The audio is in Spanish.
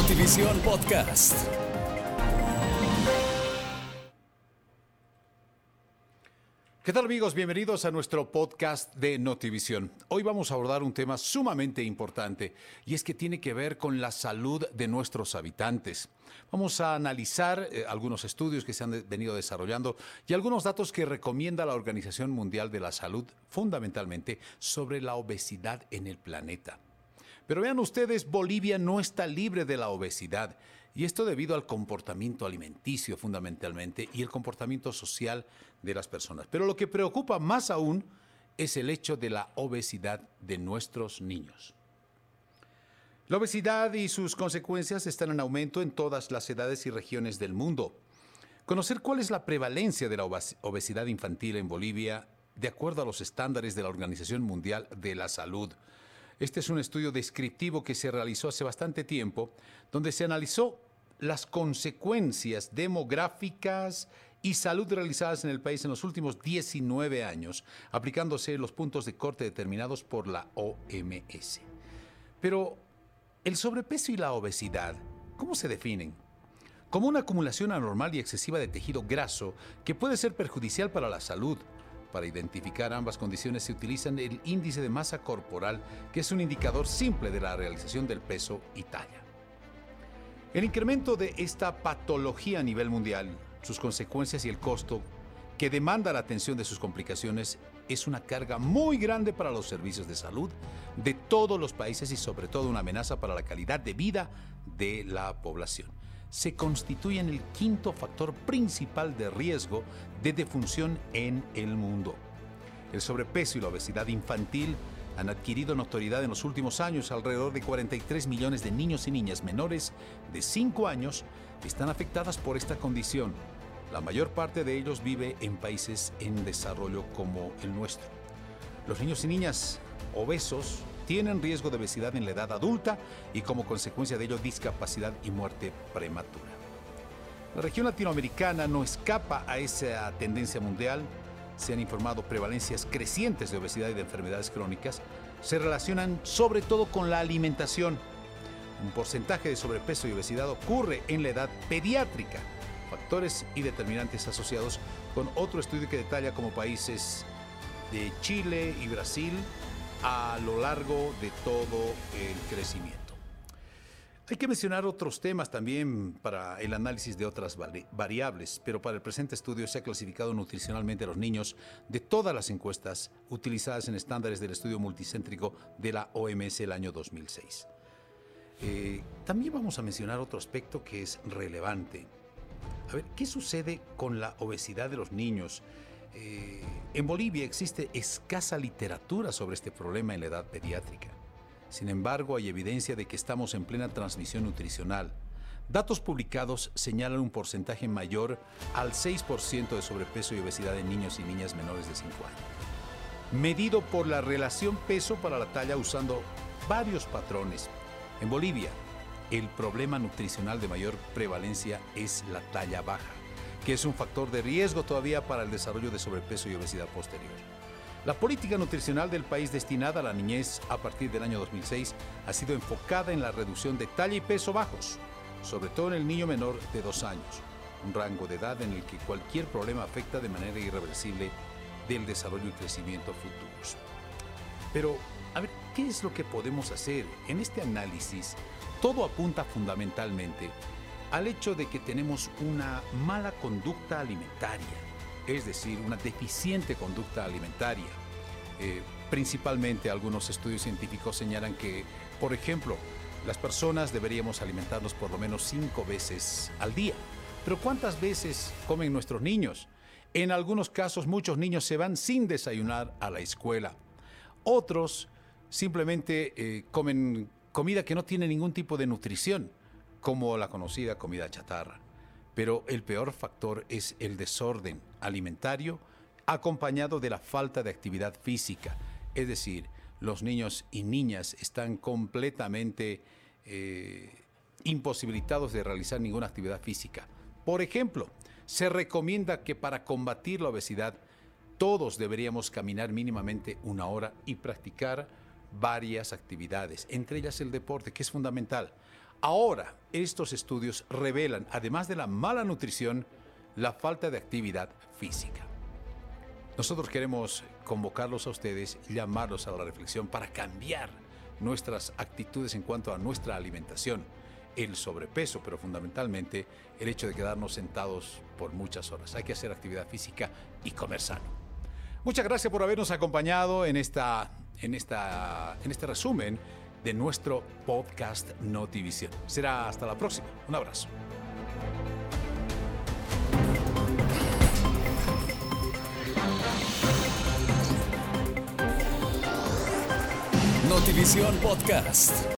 Notivisión Podcast. ¿Qué tal amigos? Bienvenidos a nuestro podcast de Notivisión. Hoy vamos a abordar un tema sumamente importante y es que tiene que ver con la salud de nuestros habitantes. Vamos a analizar eh, algunos estudios que se han venido desarrollando y algunos datos que recomienda la Organización Mundial de la Salud fundamentalmente sobre la obesidad en el planeta. Pero vean ustedes, Bolivia no está libre de la obesidad. Y esto debido al comportamiento alimenticio fundamentalmente y el comportamiento social de las personas. Pero lo que preocupa más aún es el hecho de la obesidad de nuestros niños. La obesidad y sus consecuencias están en aumento en todas las edades y regiones del mundo. Conocer cuál es la prevalencia de la obes- obesidad infantil en Bolivia de acuerdo a los estándares de la Organización Mundial de la Salud. Este es un estudio descriptivo que se realizó hace bastante tiempo, donde se analizó las consecuencias demográficas y salud realizadas en el país en los últimos 19 años, aplicándose los puntos de corte determinados por la OMS. Pero, ¿el sobrepeso y la obesidad, cómo se definen? Como una acumulación anormal y excesiva de tejido graso que puede ser perjudicial para la salud. Para identificar ambas condiciones se utiliza el índice de masa corporal, que es un indicador simple de la realización del peso y talla. El incremento de esta patología a nivel mundial, sus consecuencias y el costo que demanda la atención de sus complicaciones es una carga muy grande para los servicios de salud de todos los países y sobre todo una amenaza para la calidad de vida de la población. Se constituyen el quinto factor principal de riesgo de defunción en el mundo. El sobrepeso y la obesidad infantil han adquirido notoriedad en los últimos años. Alrededor de 43 millones de niños y niñas menores de 5 años están afectadas por esta condición. La mayor parte de ellos vive en países en desarrollo como el nuestro. Los niños y niñas obesos tienen riesgo de obesidad en la edad adulta y como consecuencia de ello discapacidad y muerte prematura. La región latinoamericana no escapa a esa tendencia mundial. Se han informado prevalencias crecientes de obesidad y de enfermedades crónicas. Se relacionan sobre todo con la alimentación. Un porcentaje de sobrepeso y obesidad ocurre en la edad pediátrica. Factores y determinantes asociados con otro estudio que detalla como países de Chile y Brasil a lo largo de todo el crecimiento. Hay que mencionar otros temas también para el análisis de otras vari- variables, pero para el presente estudio se ha clasificado nutricionalmente a los niños de todas las encuestas utilizadas en estándares del estudio multicéntrico de la OMS el año 2006. Eh, también vamos a mencionar otro aspecto que es relevante. A ver, ¿qué sucede con la obesidad de los niños? Eh, en Bolivia existe escasa literatura sobre este problema en la edad pediátrica. Sin embargo, hay evidencia de que estamos en plena transmisión nutricional. Datos publicados señalan un porcentaje mayor al 6% de sobrepeso y obesidad en niños y niñas menores de 5 años. Medido por la relación peso para la talla usando varios patrones. En Bolivia, el problema nutricional de mayor prevalencia es la talla baja, que es un factor de riesgo todavía para el desarrollo de sobrepeso y obesidad posterior. La política nutricional del país destinada a la niñez a partir del año 2006 ha sido enfocada en la reducción de talla y peso bajos, sobre todo en el niño menor de dos años, un rango de edad en el que cualquier problema afecta de manera irreversible del desarrollo y crecimiento futuros. Pero, a ver, ¿qué es lo que podemos hacer? En este análisis, todo apunta fundamentalmente al hecho de que tenemos una mala conducta alimentaria, es decir, una deficiente conducta alimentaria. Eh, principalmente algunos estudios científicos señalan que, por ejemplo, las personas deberíamos alimentarnos por lo menos cinco veces al día. Pero ¿cuántas veces comen nuestros niños? En algunos casos muchos niños se van sin desayunar a la escuela. Otros simplemente eh, comen comida que no tiene ningún tipo de nutrición, como la conocida comida chatarra. Pero el peor factor es el desorden alimentario acompañado de la falta de actividad física. Es decir, los niños y niñas están completamente eh, imposibilitados de realizar ninguna actividad física. Por ejemplo, se recomienda que para combatir la obesidad todos deberíamos caminar mínimamente una hora y practicar varias actividades, entre ellas el deporte, que es fundamental. Ahora, estos estudios revelan, además de la mala nutrición, la falta de actividad física. Nosotros queremos convocarlos a ustedes, llamarlos a la reflexión para cambiar nuestras actitudes en cuanto a nuestra alimentación, el sobrepeso, pero fundamentalmente el hecho de quedarnos sentados por muchas horas. Hay que hacer actividad física y comer sano. Muchas gracias por habernos acompañado en, esta, en, esta, en este resumen de nuestro podcast Notivisión. Será hasta la próxima. Un abrazo. Notivisión Podcast.